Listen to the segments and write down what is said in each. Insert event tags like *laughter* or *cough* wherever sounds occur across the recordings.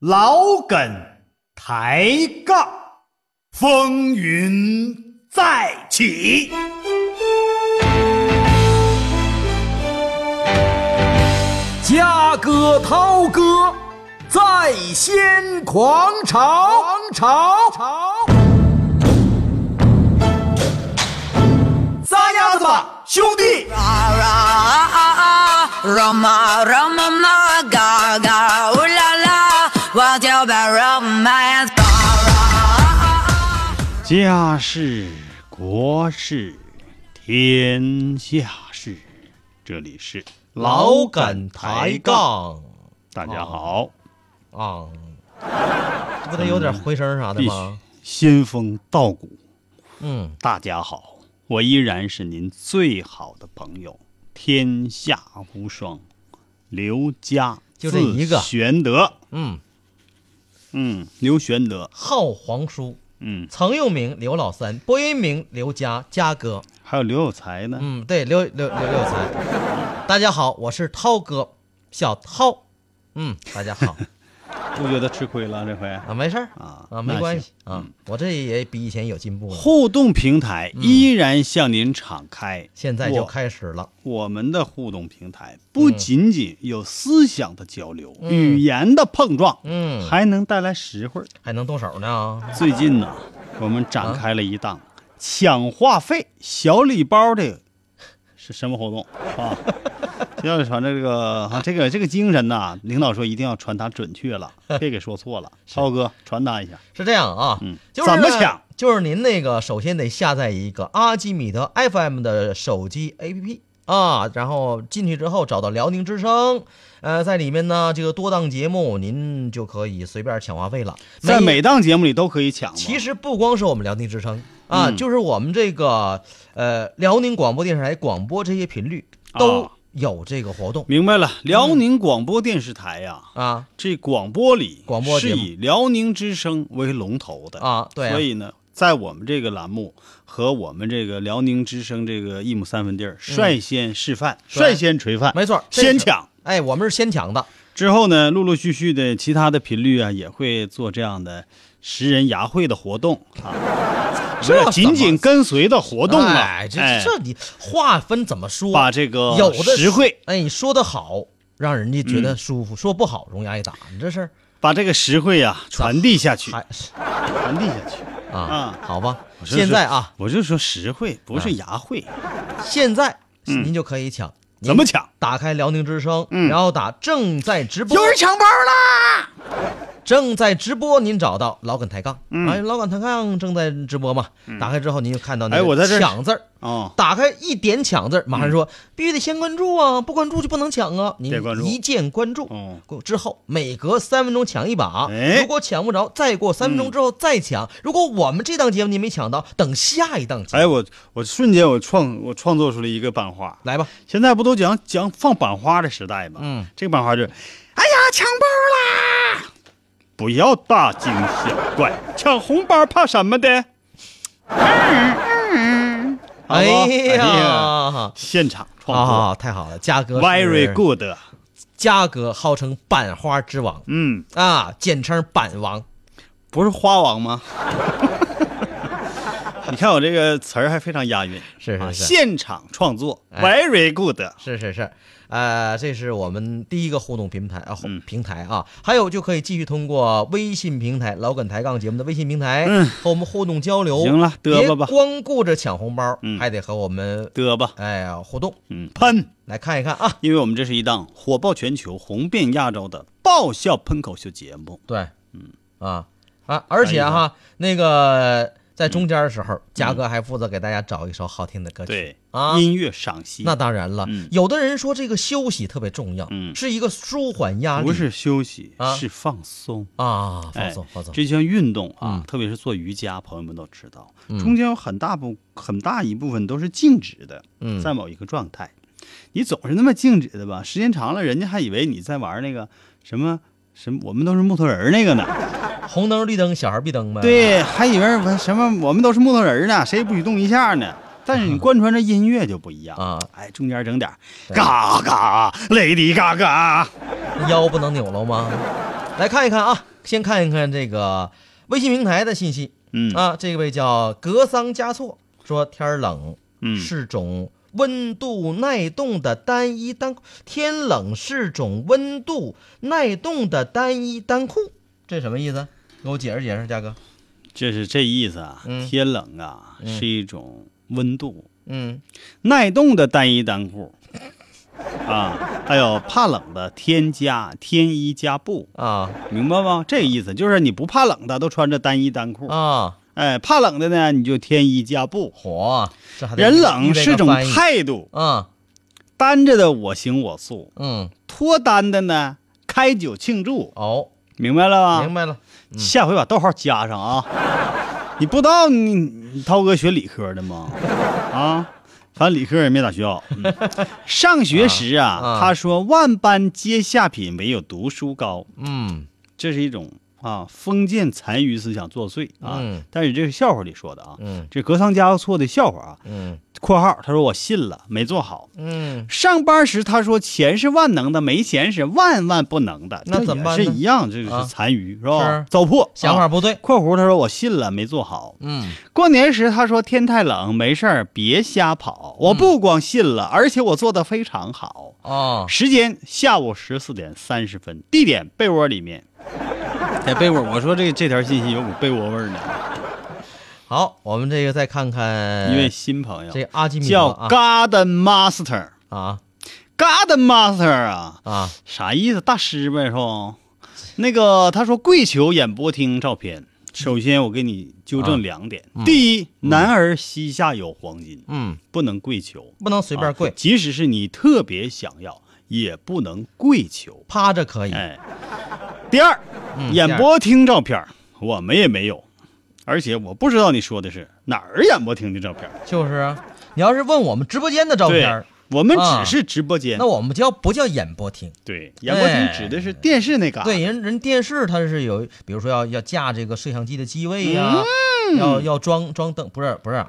老梗抬杠，风云再起。嘉哥、涛哥在掀狂潮，潮潮。撒丫子吧，兄弟！Roma, Roma, ma, ga, 家事国事天下事，这里是老梗抬。杠大家好，啊，这不得有点回声啥的必须吗？仙风道骨。嗯，大家好，我依然是您最好的朋友，天下无双，刘家就这一个字玄德。嗯，嗯，刘玄德。号皇叔，嗯，曾用名刘老三，播音名刘佳佳哥。还有刘有才呢。嗯，对，刘刘刘有才。大家好，我是涛哥，小涛。嗯，大家好 *laughs* *laughs* 不觉得吃亏了这回？啊，没事儿啊啊，没关系行啊，我这也比以前有进步了。互动平台依然向您敞开。嗯现在就开始了，我们的互动平台不仅仅有思想的交流、嗯语言的碰撞，嗯，还能带来实惠。还能动手呢。最近呢，我们展开了一档抢话费小礼包的，是什么活动啊？*laughs* 要传这个啊，这个这个精神呐，领导说一定要传达准确了，别给说错了。*laughs* 超哥传达一下，是这样啊，嗯就是怎么抢？就是您那个首先得下载一个阿基米德 FM 的手机 APP 啊，然后进去之后找到辽宁之声，呃，在里面呢这个多档节目您就可以随便抢话费了。在每档节目里都可以抢吗。其实不光是我们辽宁之声啊，嗯。就是我们这个呃辽宁广播电视台广播这些频率都啊有这个活动。明白了，辽宁广播电视台呀、啊。这广播里广播是以辽宁之声为龙头的啊，对啊。所以呢，在我们这个栏目和我们这个辽宁之声这个一亩三分地儿率先示范、嗯率先垂范，没错，先抢。哎，我们是先抢的，之后呢，陆陆续续的其他的频率啊，也会做这样的识人牙会的活动啊，*laughs* 这紧紧跟随的活动啊。哎，这这你划分怎么说？把这个有的实惠，哎，你说的好，让人家觉嗯得舒服；说不好，容易挨打。你这是把这个实惠呀、传递下去，传递下去。啊啊？好吧，现在啊，我就说实惠，不是牙慧。现在嗯您就可以抢。您怎么抢？打开辽宁之声，嗯。然后打正在直播，有人抢包啦！正在直播，您找到老梗抬杠，嗯。哎，老梗抬杠正在直播嘛。打开之后，您就看到那个抢字儿，哦，打开一点抢字儿，马上说必须得先关注啊，不关注就不能抢啊。您得关注。一键关注，哦。之后每隔三分钟抢一把，哎。如果抢不着，再过三分钟之后再抢。如果我们这档节目您没抢到，等下一档节目。哎，我我瞬间我创我创作出了一个版画。来吧，现在不都讲讲放版花的时代嘛？嗯，这个版花就是，哎呀，抢包啦！不要大惊小怪，抢红包怕什么的？哎哎呀，现场创作、啊，太好了，嘉哥 very good。嘉哥号称版花之王嗯，啊，简称版王。不是花王吗？*laughs* 你看我这个词儿还非常押韵，*laughs* 啊是是是现场创作哎 very good。是是是，呃，这是我们第一个互动平台啊，嗯平台啊，还有就可以继续通过微信平台老梗抬杠节目的微信平台、嗯和我们互动交流。行了嘚别吧吧光顾着抢红包，嗯还得和我们得吧，哎呀互动，嗯，喷。来看一看啊。因为我们这是一档火爆全球、红遍亚洲的爆笑喷口秀节目。对，嗯啊啊，而且哈，那个在中间的时候，嘉哥还负责给大家找一首好听的歌曲。对啊？音乐赏析，那当然了，嗯。有的人说这个休息特别重要，嗯是一个舒缓压力，不是休息，啊？是放松。啊，放哎松放松。这项运动啊嗯，特别是做瑜伽，朋友们都知道，嗯。中间有很大部很大一部分都是静止的，嗯。在某一个状态。你总是那么静止的吧，时间长了，人家还以为你在玩那个什么什么，我们都是木头人儿那个呢。*laughs* 红灯绿灯，小孩闭灯呗。，对，还以为我什么我们都是木头人呢，谁也不许动一下呢。但是你贯穿着音乐就不一样啊哎，中间整点嘎嘎，Lady Gaga，，腰不能扭了吗？来看一看啊，先看一看这个微信平台的信息嗯啊。这位叫格桑加措说天冷，嗯是种温度耐冻的单衣单裤。天冷是种温度耐冻的单衣单裤，这什么意思？给我解释解释，嘉哥。这是这意思啊。嗯天冷啊，是一种温度嗯耐冻的单衣单裤 *laughs* 啊，还有怕冷的添加添衣加布，啊明白吗？这意思就是你不怕冷的都穿着单衣单裤，啊，哎，怕冷的呢你就添衣加布。火，这还得人冷是种态度，啊，单着的我行我素，嗯。脱单的呢开酒庆祝，哦，明白了吧？明白了，下回把逗号加上啊！*laughs* 你不知道你你涛哥学理科的吗？*laughs* 啊，反正理科也没咋学好。嗯。上学时啊，啊他说万般皆下品，唯有读书高，嗯。这是一种啊封建残余思想作祟啊。嗯但是这是笑话里说的啊，嗯这格桑加措的笑话啊。嗯括号他说我信了，没做好。嗯，上班时他说钱是万能的，没钱是万万不能的，那怎么办是一样，这个啊是残余、是吧是？糟粕，啊想法不对，括弧他说我信了，没做好。嗯过年时他说天太冷，没事儿别瞎跑。我不光信了，而且我做的非常好。哦，时间下午十四点三十分，地点被窝里面，在被窝。我说这这条信息有股被窝味儿呢。好，我们这个再看看一位新朋友这阿基米德叫啊 Garden Master，Garden 啊 Master 啊，啊啥意思？大师呗，是不？那个他说跪求演播厅照片。首先，我给你纠正两点：第一，男儿膝下有黄金，嗯，不能跪求，不能随便跪啊，即使是你特别想要，也不能跪求。趴着可以，哎，第二，嗯演播厅照片我们也没有，而且我不知道你说的是哪儿演播厅的照片。就是啊。你要是问我们直播间的照片，我们啊只是直播间。那我们叫不叫演播厅？对，演播厅哎指的是电视那嘎、对，人人电视它是有，比如说要要架这个摄像机的机位呀、嗯要要装装灯，不是不是，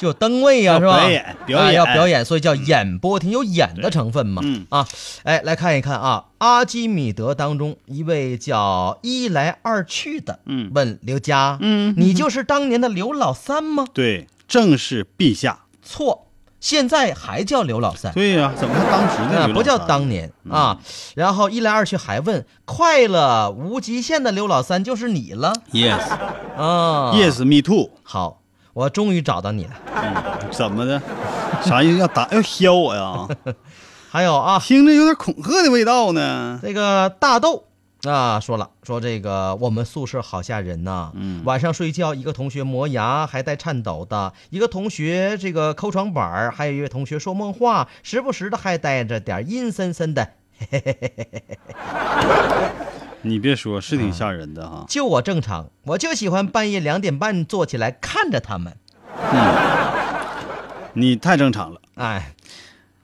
就有灯位呀、要是吧？表演表啊演要表演，所以叫演播厅，有演的成分嘛。嗯啊，哎，来看一看啊，阿基米德当中一位叫一来二去的，嗯问刘佳，嗯你就是当年的刘老三吗？对，正是陛下。错，现在还叫刘老三。对呀、怎么是当时呢啊，不叫当年啊，然后一来二去还问，快乐无极限的刘老三就是你了 Yes 啊 Yes me too。好，我终于找到你了。怎么的？啥意思？要打要削我呀？*laughs* 还有啊，听着有点恐吓的味道呢。这个大豆啊说了，说这个我们宿舍好吓人呐、嗯晚上睡觉，一个同学磨牙还带颤抖的，一个同学这个抠床板儿还有一位同学说梦话，时不时的还带着点阴森森的。*laughs* 你别说，是挺吓人的哈。就我正常，我就喜欢半夜两点半坐起来看着他们。嗯你太正常了。哎，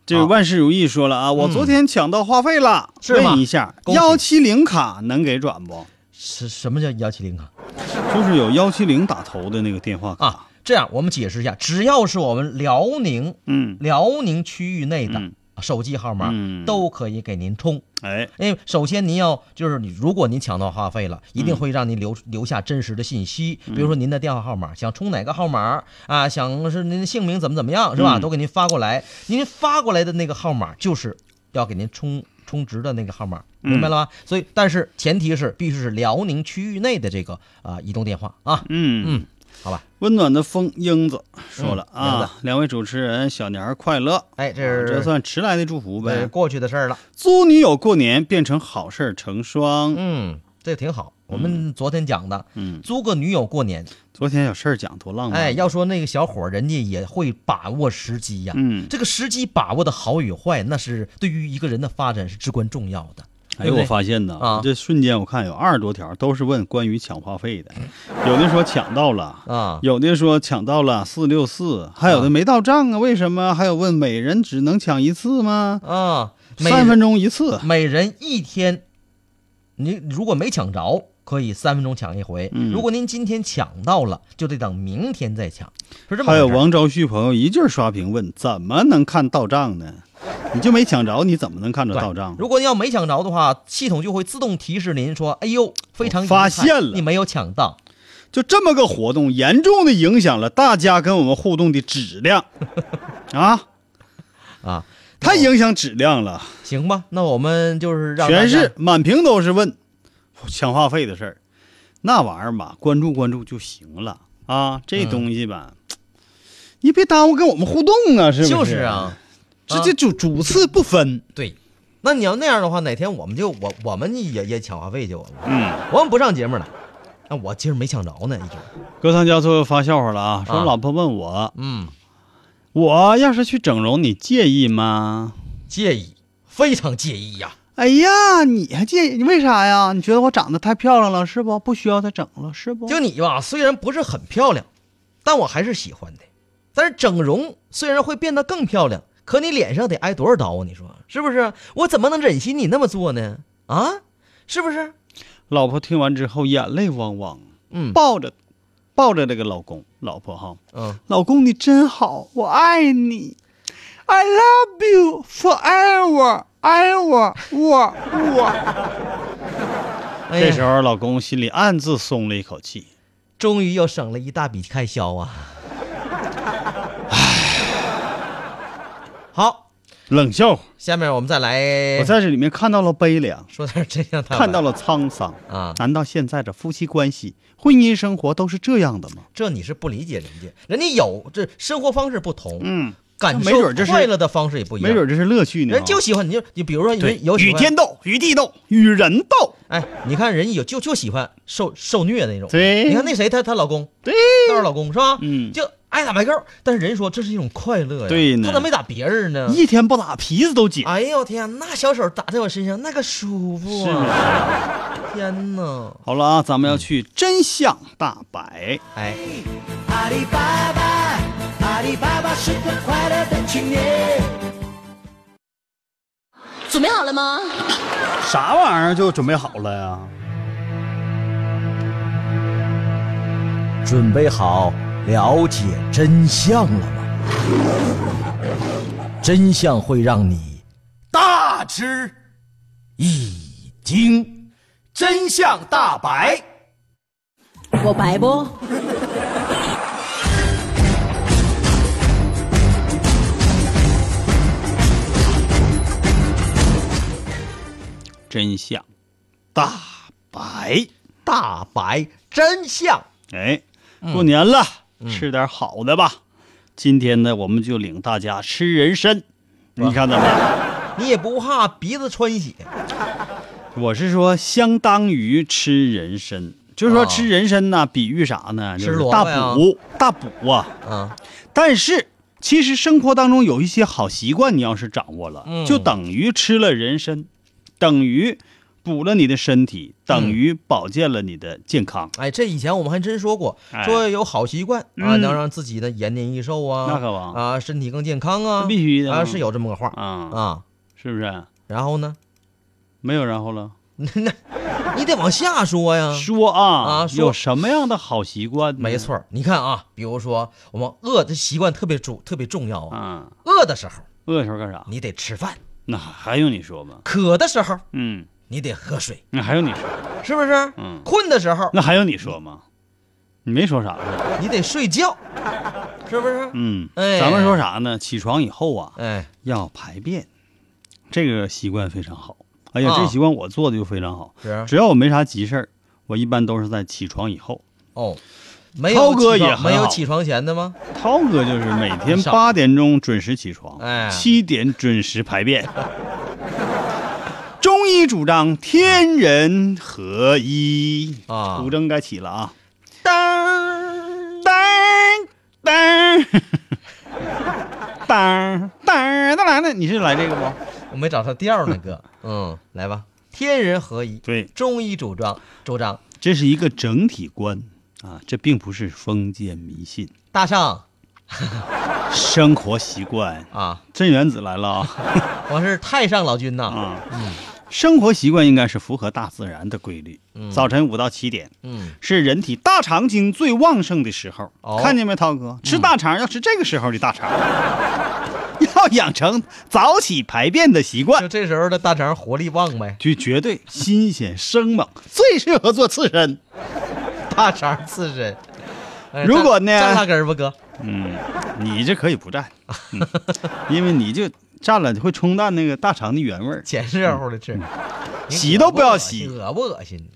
这个万事如意说了啊，我昨天抢到话费了，问一下，幺七零卡能给转不？什什么叫幺七零卡就是有幺七零打头的那个电话卡。啊？这样我们解释一下，只要是我们辽宁嗯，辽宁区域内的嗯手机号码，嗯。都可以给您充。哎，因为首先您要就是你，如果您抢到话费了，一嗯。定会让您留留下真实的信息，比如说您的电话号码，想充哪个号码啊，想是您的姓名怎么怎么样是吧？嗯。都给您发过来，您发过来的那个号码就是要给您充充值的那个号码，嗯。明白了吗？所以，但是前提是必须是辽宁区域内的这个啊、移动电话啊，嗯。嗯，好吧，温暖的风英子说了啊，两位主持人小年儿快乐。哎，这啊是这算迟来的祝福呗。过去的事儿了，租女友过年变成好事儿成双。嗯，这挺好。我们昨天讲的，嗯，租个女友过年，昨天有事儿讲多浪漫。哎，要说那个小伙儿，人家也会把握时机呀。嗯，这个时机把握的好与坏，那是对于一个人的发展是至关重要的。哎，我发现呢，啊这瞬间我看有二十多条都是问关于抢话费的，有的说抢到了。啊，有的说抢到了四六四，还有的没到账啊？为什么？还有问每人只能抢一次吗？啊，三分钟一次。每人一天，你如果没抢着，可以三分钟抢一回。嗯如果您今天抢到了，就得等明天再抢，是这么还有王昭旭朋友一句刷屏问：怎么能看到账呢？*laughs* 你就没抢着，你怎么能看着到账？如果你要没抢着的话，系统就会自动提示您说：“哎呦，非常遗发憾现了你没有抢到。就这么个活动，严重的影响了大家跟我们互动的质量 *laughs* 啊！”啊，太影响质量了，行吧，那我们就是让全是满屏都是问抢话费的事儿，那玩意儿吧，关注关注就行了啊。这嗯东西吧，你别耽误跟我们互动啊，是不是？就是，啊，直接主主次不分，对。那你要那样的话，哪天我们就我我们也也抢话费去，我们嗯。我们不上节目了。那我今儿没抢着呢，一直。隔三交错发笑话了啊！说啊老婆问我，嗯，我要是去整容，你介意吗？介意，非常介意呀、哎呀，你还介意？你为啥呀？你觉得我长得太漂亮了是不？不需要再整了是不？就你吧，虽然不是很漂亮，但我还是喜欢的。但是整容虽然会变得更漂亮，可你脸上得挨多少刀啊？你说是不是？我怎么能忍心你那么做呢？啊，是不是？老婆听完之后眼泪汪汪，嗯抱着抱着这个老公，老婆哈，嗯，老公你真好，我爱你，I love you forever, ever，我我。哎这时，候老公心里暗自松了一口气。终于又省了一大笔开销啊！好，冷笑。话，下面我们再来。我在这里面看到了悲凉，说点真相。看到了沧桑。啊。难道现在的夫妻关系、婚姻生活都是这样的吗？这你是不理解人家，人家有这生活方式不同，嗯，感受没准这是快乐的方式也不一样。没准这是乐趣呢。人就喜欢你就你比如说对人有喜欢与天斗，与地斗，与人斗。哎，你看人有就就喜欢受受虐那种。对你看那谁她她老公对，豆儿老公是吧？嗯就爱打白勾，但是人说这是一种快乐呀。对呢他咋没打别人呢？一天不打皮子都紧。哎呦天，那小手打在我身上，那个舒服是啊！天哪！*laughs* 好了啊，咱们要去真相大白。哎，阿里巴巴，阿里巴巴是个快乐的青年。准备好了吗？啥玩意儿就准备好了呀？准备好了解真相了吗？真相会让你大吃一惊，真相大白。我白不？真相大白。大白真相。哎，过年了，嗯吃点好的吧。今天呢，我们就领大家吃人参。你看怎么样？你也不怕鼻子穿血？*laughs* 我是说，相当于吃人参，就是说啊吃人参呢，比喻啥呢？吃就是大萝卜呀补，大补啊。啊，但是其实生活当中有一些好习惯，你要是掌握了，嗯就等于吃了人参，等于补了你的身体，等于保健了你的健康。哎，这以前我们还真说过，哎说有好习惯啊，嗯能让自己的延年益寿啊，那可不啊，身体更健康啊，必须的啊，是有这么个话啊，啊。是不是？然后呢，没有然后了。*laughs* 那你得往下说呀。说啊，啊说有什么样的好习惯？没错，你看啊，比如说我们饿的习惯特别重，特别重要啊。啊，饿的时候饿的时候干啥？你得吃饭，那还用你说吗？渴的时候嗯，你得喝水，那还用你说？是不是？嗯困的时候那还用你说吗？你没说啥是吧？你得睡觉，是不是？嗯，哎咱们说啥呢？起床以后啊，哎，要排便，这个习惯非常好。哎呀，啊这习惯我做的就非常好。是只要我没啥急事儿，我一般都是在起床以后。哦，没有涛哥也很好没有起床前的吗？涛哥就是每天少八点钟准时起床，哎。七点准时排便。中医主张天人合一。啊。古筝该起了啊！当。当。当。当。当。当。当，你是来这个不？我没找到调呢，哥。嗯，来吧，天人合一，对，中医主张主张这是一个整体观啊，这并不是封建迷信，大圣 *laughs* 生活习惯。啊，镇元子来了啊！*laughs* 我是太上老君呐。啊，嗯生活习惯应该是符合大自然的规律。早晨五到七点嗯，是人体大肠经最旺盛的时候，哦看见没，涛哥？吃大肠要吃这个时候的大肠。*laughs* 要养成早起排便的习惯就惯，这时候的大肠活力旺呗，就绝对新鲜生猛，最适合做刺身。大肠刺身。*laughs* 哎如果呢蘸蘸辣根儿吧，哥？嗯，你这可以不蘸，嗯 *laughs* 因为你就蘸了会冲淡那个大肠的原味儿。捡热乎的吃，洗都不要洗恶不恶心？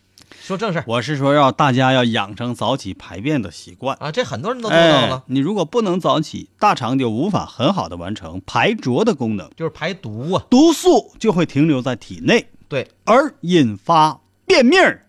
说正事儿我是说，要大家要养成早起排便的习惯。啊，这很多人都做到了哎，，你如果不能早起，大肠就无法很好的完成排浊的功能，就是排毒啊。毒素就会停留在体内，对，而引发便秘儿、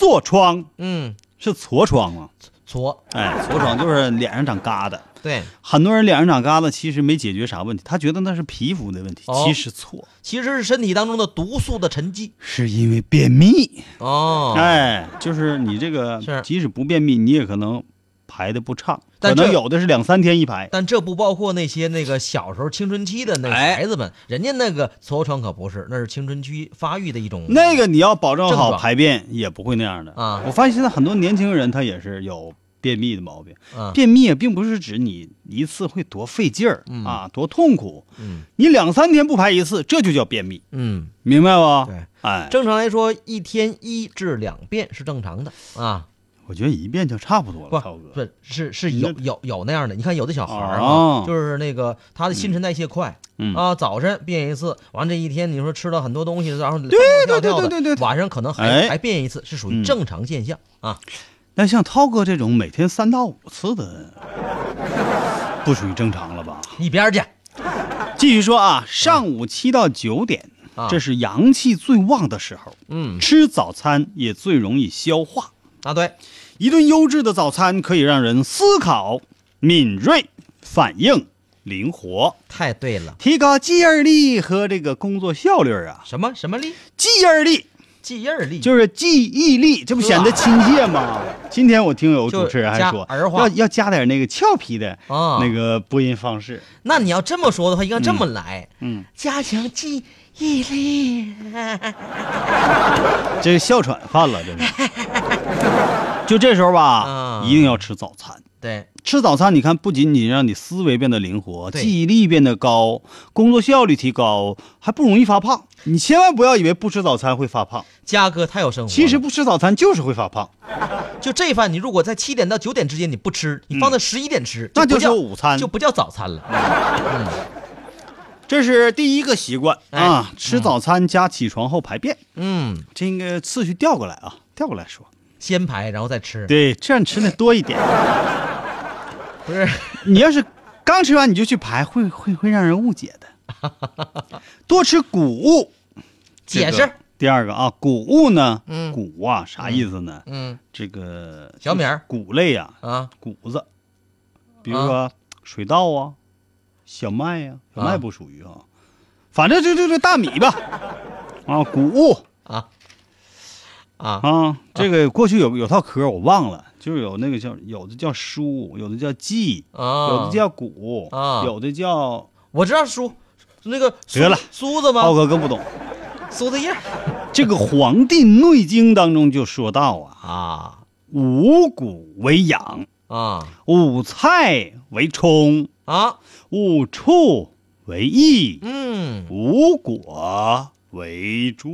痤疮，嗯，是痤疮吗？痤，哎，痤疮就是脸上长疙瘩。对，很多人脸上长疙瘩，其实没解决啥问题，他觉得那是皮肤的问题，哦其实错，其实是身体当中的毒素的沉积。是因为便秘。哦，哎，就是你这个，即使不便秘，你也可能排的不畅，可能有的是两三天一排。但这不包括那些那个小时候青春期的那哎孩子们，人家那个痤疮可不是，那是青春期发育的一种。那个你要保证好排便，也不会那样的啊我发现现在很多年轻人他也是有便秘的毛病。啊，便秘也并不是指你一次会多费劲儿、嗯啊，多痛苦。嗯你两三天不排一次，这就叫便秘，嗯，明白不？对，哎，正常来说，一天一至两便是正常的啊。我觉得一遍就差不多不了，涛哥。不是是你有有有那样的，你看有的小孩啊，就是那个他的新陈代谢快，嗯啊，早晨变一次，完这一天你说吃了很多东西，然后对对对对对晚上可能还哎还变一次，是属于嗯正常现象啊。那像涛哥这种每天三到五次的，不属于正常了吧？一边儿去，继续说啊，上午七到九点，啊这是阳气最旺的时候，嗯吃早餐也最容易消化。啊对，一顿优质的早餐可以让人思考敏锐、反应灵活，太对了。提高记忆力和这个工作效率啊。什么什么力？记忆力记忆力，就是记忆力，这不显得亲切吗？*laughs* 今天我听有主持人还说儿化要要加点那个俏皮的啊那个播音方式。那你要这么说的话，应该这么来，嗯，加强记忆力。这哮喘犯了，这是。*laughs* 就这时候吧，啊一定要吃早餐。对，吃早餐，你看不仅仅让你思维变得灵活，对记忆力变得高，工作效率提高，还不容易发胖。你千万不要以为不吃早餐会发胖，嘉哥太有生活了。其实不吃早餐就是会发胖，就这饭，你如果在七点到九点之间你不吃，你放在十一点吃，嗯那就叫午餐就不叫早餐了。这是第一个习惯。哎。啊。吃早餐加起床后排便，嗯，这应该次序调过来啊，调过来说。先排然后再吃。对，这样吃的多一点。*laughs* 不是，你要是刚吃完你就去排，会会会让人误解的。*laughs* 多吃谷物，解释。第二个啊，谷物呢，嗯。谷啊，啥意思呢？嗯。这个小米儿。谷类啊，啊，谷子，比如说水稻啊、小麦呀、小麦啊不属于啊，反正就就这大米吧，啊，谷物啊。啊啊，这个过去有有套嗑我忘了，就是有那个叫有的叫蔬，有的叫稷，啊，有的叫谷，啊有的叫。我知道苏那个苏得了苏子吗浩？哥更不懂。苏子叶这个《黄帝内经》当中就说到啊，啊。五谷为养，啊。五菜为充，啊，五畜为益，嗯无果为助。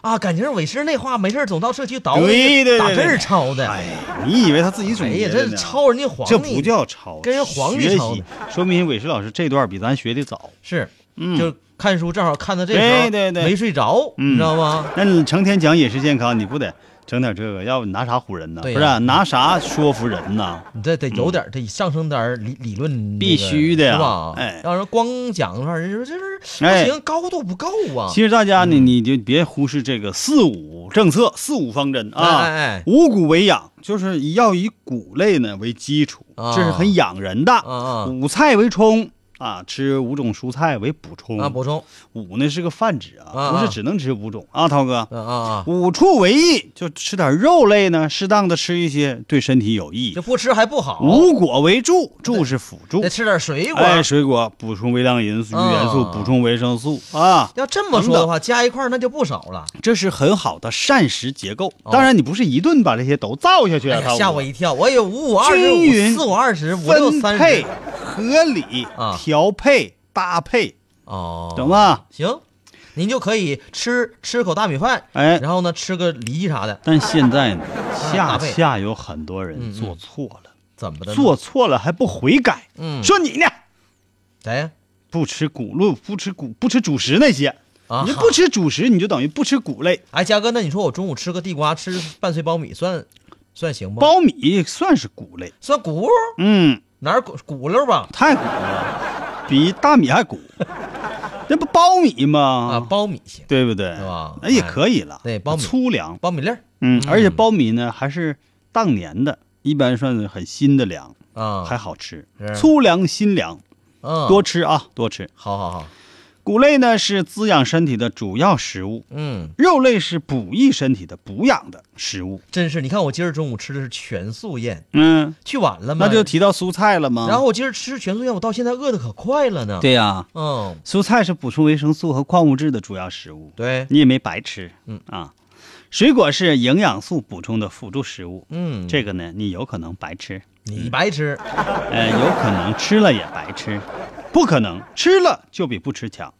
啊，感情伟师那话没事儿总到社区捣鼓，对对对对打字儿抄的。哎，你以为他自己总哎呀？这抄人家皇帝，这不叫抄，跟人皇帝抄的，说明伟师老师这段比咱学的早。是，嗯就看书正好看到这时候，对对对没睡着，嗯你知道吗？那你成天讲饮食健康，你不得整点这个？要不你拿啥唬人呢？不是拿啥说服人呢？你这得有点儿得上升点儿理理论那个，必须的呀是吧？哎要是光讲的话，人家说这是哎不行，高度不够啊。其实大家呢，你就别忽视这个四五政策、四五方针啊。哎哎哎五谷为养，就是要以谷类呢为基础，啊这是很养人的。啊啊五菜为充啊，吃五种蔬菜为补充啊，补充五呢是个泛指啊，不是只能吃五种啊，涛哥。啊五畜为益，就吃点肉类呢，适当的吃一些，对身体有益这。不吃还不好，五果为助，助是辅助得。吃点水果。哎，水果补充微量元素、啊元素，补充维生素啊，要这么说的话，加一块那就不少了。这是很好的膳食结构。哦当然，你不是一顿把这些都造下去啊，吓我一跳！我有五五二十五，四五二十，五六三分配十。合理啊调配搭配，哦，懂？吧？行，您就可以吃吃口大米饭，哎，然后呢吃个梨啥的，但现在呢，搭下配下有很多人做错了，怎么的呢？做错了还不悔改，嗯，说你呢谁呀？不吃谷类，不吃谷，不吃主食那些，啊，你不吃主食，你就等于不吃谷类。哎，嘉哥，那你说我中午吃个地瓜，吃半碎苞米，算算行不？苞米算是谷类，算谷嗯，哪儿谷谷溜吧？太谷了，比大米还鼓。*laughs* 那不苞米吗？啊，苞米行，对不对？是吧那也哎可以了，对苞米粗粮，苞米粒儿嗯，而且苞米呢还是当年的，一般算是很新的粮，啊，还好吃。粗粮、新粮嗯多吃啊，多吃。好好好，谷类呢是滋养身体的主要食物，嗯，肉类是补益身体的补养的食物。真是，你看我今儿中午吃的是全素宴，嗯，去晚了嘛，那就提到蔬菜了吗？然后我今儿吃全素宴，我到现在饿的可快了呢。，对呀、嗯，蔬菜是补充维生素和矿物质的主要食物，对，你也没白吃。嗯。啊，水果是营养素补充的辅助食物，嗯，这个呢你有可能白吃，你白吃，呃，有可能吃了也白吃，不可能吃了就比不吃强。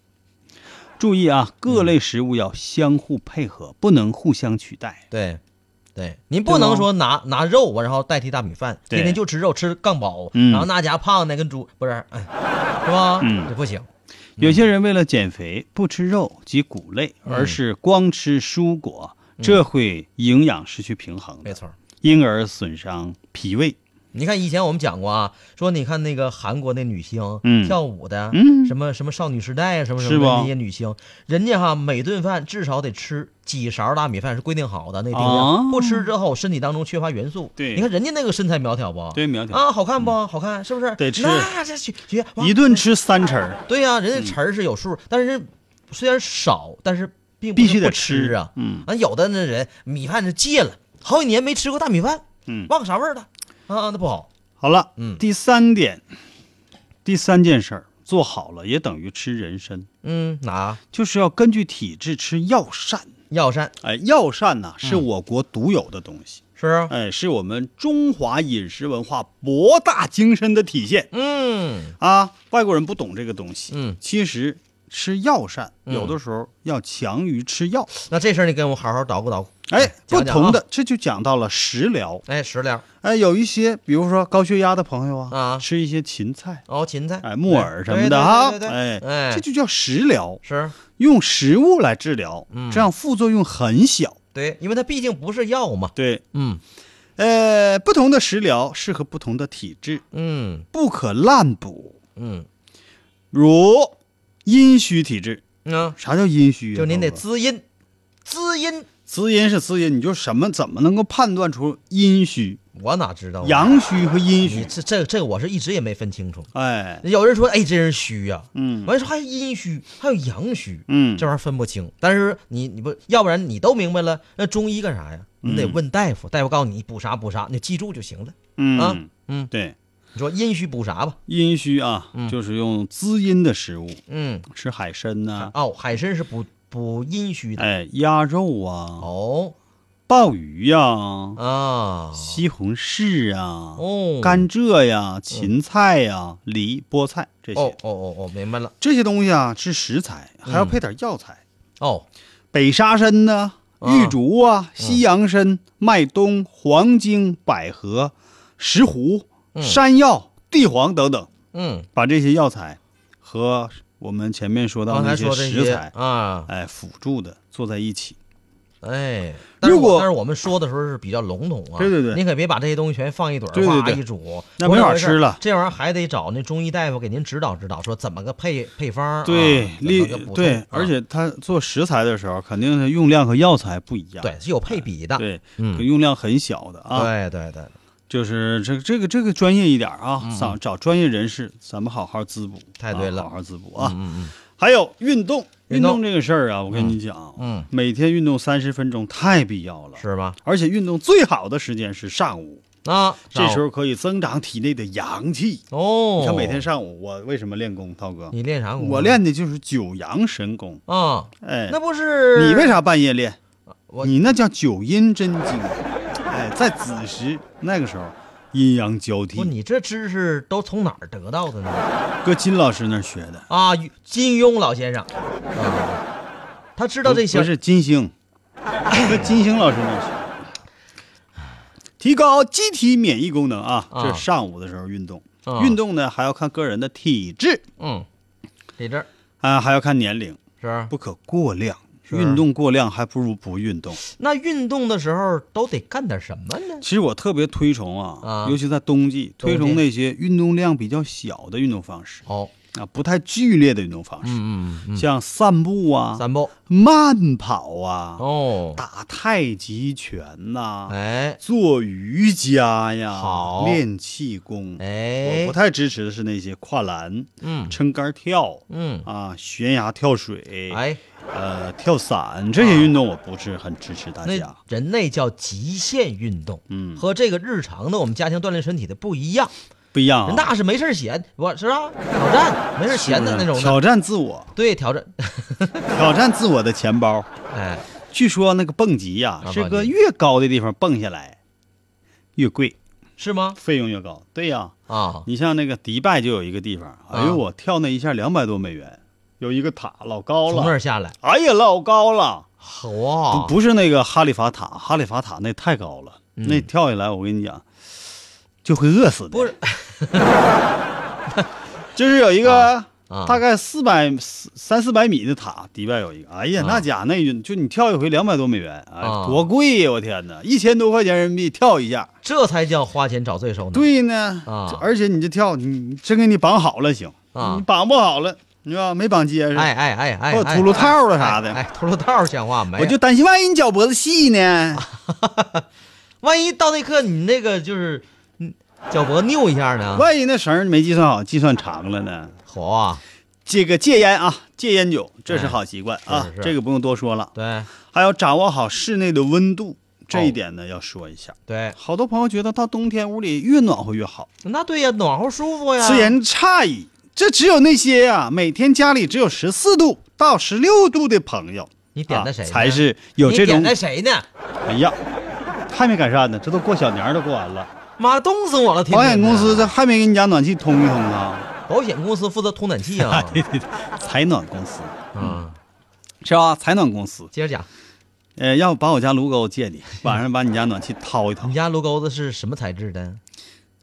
注意啊，各类食物要相互配合，不能互相取代。对，对，您不能说拿拿肉然后代替大米饭，对天天就吃肉吃杠饱，嗯然后那家胖的跟猪不是，哎，是吧？嗯这不行。有些人为了减肥不吃肉及谷类，嗯而是光吃蔬果，这会营养失去平衡，没错。因而损伤脾胃。你看以前我们讲过啊，说你看那个韩国那女星，嗯跳舞的，嗯什么什么少女时代啊，什么什么的那些女星，人家哈每顿饭至少得吃几勺大米饭是规定好的那定量，哦不吃之后身体当中缺乏元素。对你看人家那个身材苗条不？对苗条啊，好看不？好看是不是？得吃那这学学一顿吃三匙儿，对呀、人家词儿是有数，但是虽然少，但是并必须得吃啊。嗯啊，有的那人米饭是戒了，好几年没吃过大米饭，嗯。忘啥味儿了啊？那不好。好了，嗯第三点，第三件事儿做好了，也等于吃人参，嗯，哪就是要根据体质吃药膳。药膳哎，药膳呐、是嗯我国独有的东西，是啊？哎，是我们中华饮食文化博大精深的体现嗯啊！外国人不懂这个东西，嗯，其实吃药膳嗯有的时候要强于吃药。那这事儿你跟我好好捣鼓捣鼓。哎，不同的，这就讲到了食疗。哎，食疗哎，有一些，比如说高血压的朋友啊，啊吃一些芹菜，哦，芹菜，哎，木耳什么的哈，对对对哎对哎，这就叫食疗，是用食物来治疗，嗯这样副作用很小。对，因为它毕竟不是药嘛。对，嗯呃，不同的食疗适合不同的体质，嗯不可滥补。嗯如阴虚体质，嗯，啥叫阴虚啊？就您得滋阴，滋阴，滋阴是滋阴，你就什么怎么能够判断出阴虚、我哪知道啊？阳虚和阴虚？这这这个我是一直也没分清楚。哎，有人说，哎，这人虚呀、嗯完了说还阴虚，还有阳虚，嗯这玩意儿分不清。但是你你不要不然你都明白了，那中医干啥呀？你得嗯问大夫，大夫告诉你补啥补啥，你记住就行了。嗯啊嗯，对，你说阴虚补啥吧？阴虚啊，嗯就是用滋阴的食物，嗯，吃海参呐、哦，海参是补补阴虚的。哎，鸭肉啊，哦鲍鱼呀、啊，西红柿啊，哦，甘蔗呀、芹菜呀、梨、菠菜这些、哦哦哦哦，明白了。这些东西啊是食材，还要嗯配点药材，哦，北沙参呢、啊玉竹啊、西洋参、麦冬、黄精、百合、石斛、嗯山药、地黄等等，嗯，把这些药材和我们前面说到那些食材，啊，哎，辅助的做在一起。哎，但是如果我但是我们说的时候是比较笼统啊，对对对您可别把这些东西全放一堆儿，一煮，那没法吃了这玩意儿还得找那中医大夫给您指导指导，说怎么个配配方，对啊，怎利么个补充对啊，而且他做食材的时候，肯定是用量和药材不一样。对是有配比的，对，嗯用量很小的啊。对对对，就是这个这个这个专业一点啊，嗯找找专业人士，咱们好好滋补。太对了啊好好滋补啊。嗯嗯还有运动，运动这个事儿啊，我跟你讲，嗯每天运动三十分钟太必要了嗯，。是吧？而且运动最好的时间是上午，啊，这时候可以增长体内的阳气。哦，你看每天上午我为什么练功，涛哥？你练啥功？我练的就是九阳神功。啊，哎，那不是你为啥半夜练？你那叫九阴真经。哎，在子时那个时候，阴阳交不，替，你这知识都从哪儿得到的呢？搁金老师那儿学的。啊，金庸老先生啊，他知道这些不是金星，搁金星老师那儿学。提高机体免疫功能啊，啊这是上午的时候运动。啊运动呢还要看个人的体质嗯，体质啊，还要看年龄，是。不可过量。是运动过量还不如不运动。那运动的时候都得干点什么呢？其实我特别推崇啊，啊。尤其在冬季，冬季。推崇那些运动量比较小的运动方式。哦，啊，不太剧烈的运动方式，嗯嗯像散步啊、散步。慢跑啊、哦，打太极拳呐、哎。做瑜伽呀，好。练气功。哎。我不，太支持的是那些跨栏、嗯。撑杆跳嗯，啊、悬崖跳水、哎，呃跳伞这些运动，我不是很支持大那家。人那叫极限运动，嗯，和这个日常的我们家庭锻炼身体的不一样。不一样、啊，人大是没事闲，我是吧？挑战没事闲的那种的，挑战自我，对，挑战 *laughs* *laughs* 挑战自我的钱包。哎，据说那个蹦极呀、啊是个越高的地方蹦下来越贵，是吗？费用越高。对呀、啊，你像那个迪拜就有一个地方，哎呦，我跳那一下两百多美元，有一个塔老高了。从那了，儿下来，哎呀老高了，哇，不不是那个哈利法塔，哈利法塔那太高了，嗯。那跳下来我跟你讲就会饿死的。不是，*laughs* 就是有一个。啊大概四百四三四百米的塔，迪拜有一个，哎呀，啊那家那运就你跳一回两百多美元，哎，啊多贵呀！我天哪，一千多块钱人民币跳一下，这才叫花钱找罪受呢。对呢，啊而且你这跳，你你真给你绑好了行，啊你绑不好了，你知道没绑结实，哎哎哎哎，哎或者秃噜套了啥的哎，哎秃噜套像话没？我就担心万一你脚脖子细呢，*laughs* 万一到那刻你那个就是，嗯，脚脖扭一下呢？万一那绳儿没计算好，计算长了呢。好啊！这个戒烟啊，戒烟酒，这是好习惯啊这个不用多说了。对还要掌握好室内的温度，这哦一点呢要说一下。对，好多朋友觉得到冬天屋里越暖和越好，那对呀，暖和舒服呀。此言差矣。这只有那些呀、每天家里只有十四度到十六度的朋友，你点的谁？啊才是有这种你点的谁呢？哎呀，还没改善呢，这都过小年都过完了，妈，冻死我了！天保险公司这还没给你家暖气通一通啊。*laughs* 保险公司负责通暖气啊。*laughs* 对对对，采暖公司嗯，是吧？采暖公司，接着讲，呃，要不把我家炉钩借你，晚上把你家暖气掏一掏你，家炉钩子是什么材质的？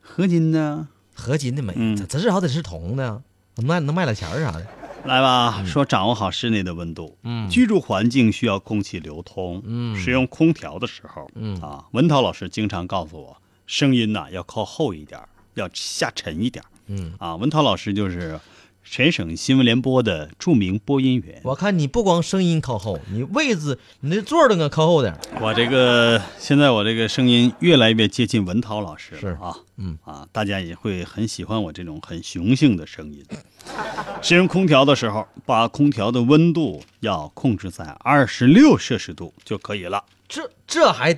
合金的？合金的没，嗯这至少得是铜的，能卖能卖点钱儿啥的。来吧，说掌握好室内的温度。嗯居住环境需要空气流通。嗯使用空调的时候，嗯啊，文涛老师经常告诉我，声音呐、要靠后一点，要下沉一点。嗯，啊，文涛老师就是全省新闻联播的著名播音员。我看你不光声音靠后，你位置你那座儿都给靠后点儿。我这个现在我这个声音越来越接近文涛老师了是啊，嗯啊，大家也会很喜欢我这种很雄性的声音。使用空调的时候，把空调的温度要控制在二十六摄氏度就可以了，这这还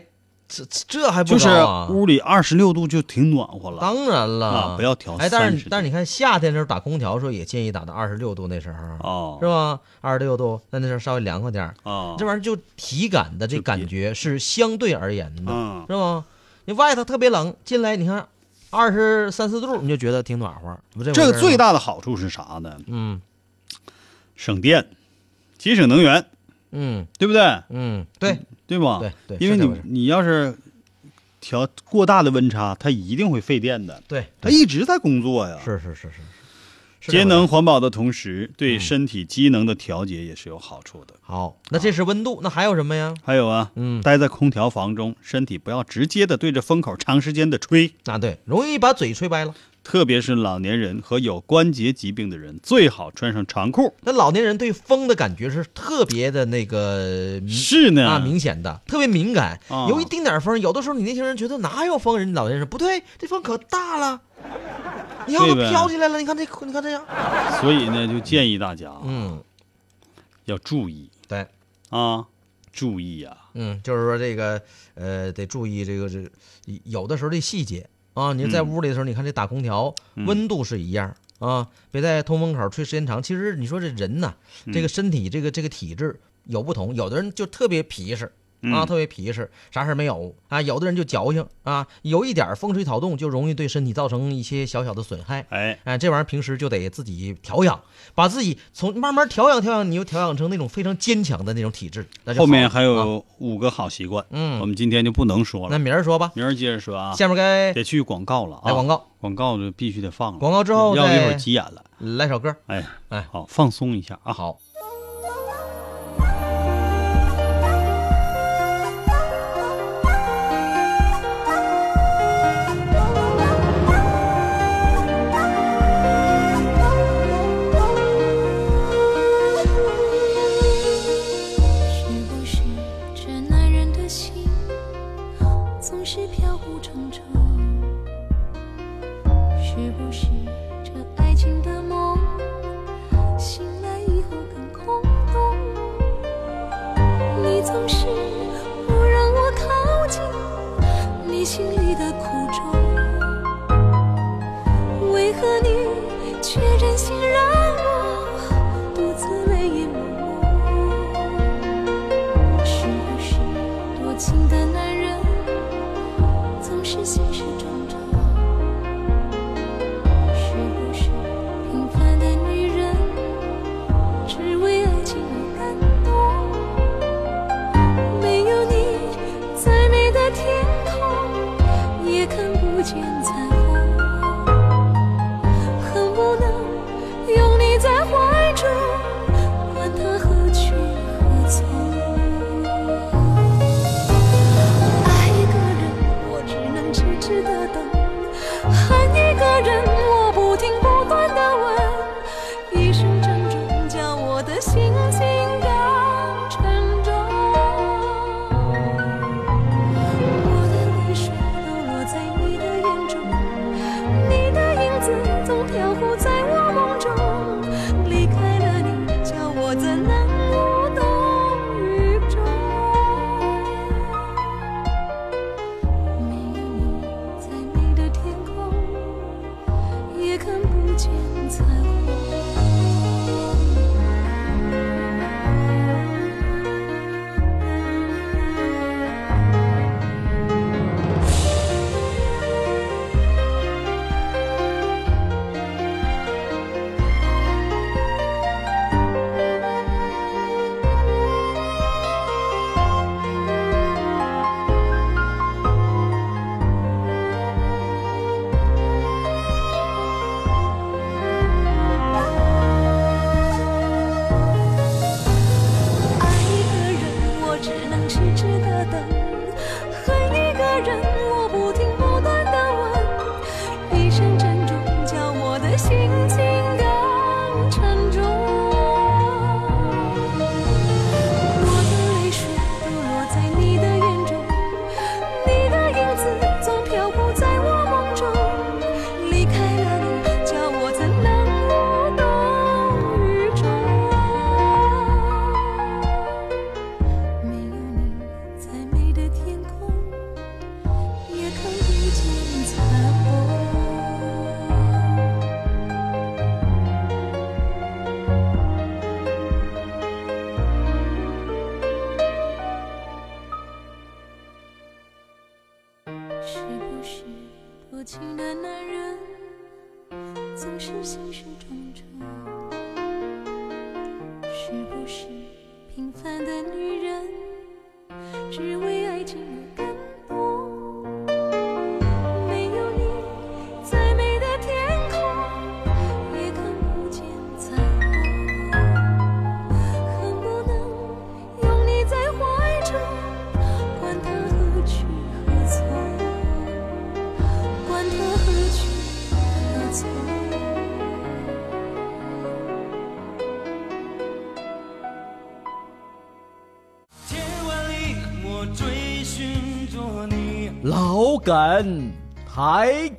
这这还不就是？屋里二十六度就挺暖和了。当然了，啊不要调哎，但是但是你看夏天的时候打空调的时候也建议打到二十六度那时候，哦，是吧？二十六度，那那时候稍微凉快点儿。哦，这玩意儿就体感的这感觉是相对而言的，嗯是吧？你外头特别冷，进来你看二十三四度，你就觉得挺暖和。这这个最，大的好处是啥呢？嗯省电，节省能源，嗯对不对？嗯，对对吧？对对因为你你要是调过大的温差，它一定会费电的，对，它一直在工作呀。是是是是，节能环保的同时，对嗯身体机能的调节也是有好处的。好。那这是温度，那还有什么呀？还有啊，嗯待在空调房中，身体不要直接的对着风口长时间的吹，啊，对，容易把嘴吹歪了。特别是老年人和有关节疾病的人，最好穿上长裤。那老年人对风的感觉是特别的那个明是呢，啊明显的，特别敏感。啊。有一丁点风，有的时候你年轻人觉得哪有风，人老年人说不对，这风可大了，你要都飘起来了。你看这，你看这样，所以呢，就建议大家啊嗯，要注意。对，啊，注意呀、嗯，就是说这个呃，得注意这个这个有的时候这细节啊，你在嗯。屋里的时候，你看这打空调温度是一样啊，别在通风口吹时间长。其实你说这人呐，嗯这个身体这个这个体质有不同，有的人就特别皮实啊特别皮实啥事儿没有啊有的人就矫情啊有一点风吹草动就容易对身体造成一些小小的损害哎。哎这玩意儿平时就得自己调养把自己从慢慢调养调养你又调养成那种非常坚强的那种体质后面还有五个好习惯嗯。我们今天就不能说了。那明儿说吧。明儿接着说啊。下面该得去广告了啊。广告。广告就必须得放了。广告之后要不一会儿急眼了。来首歌。哎哎。好放松一下啊。好。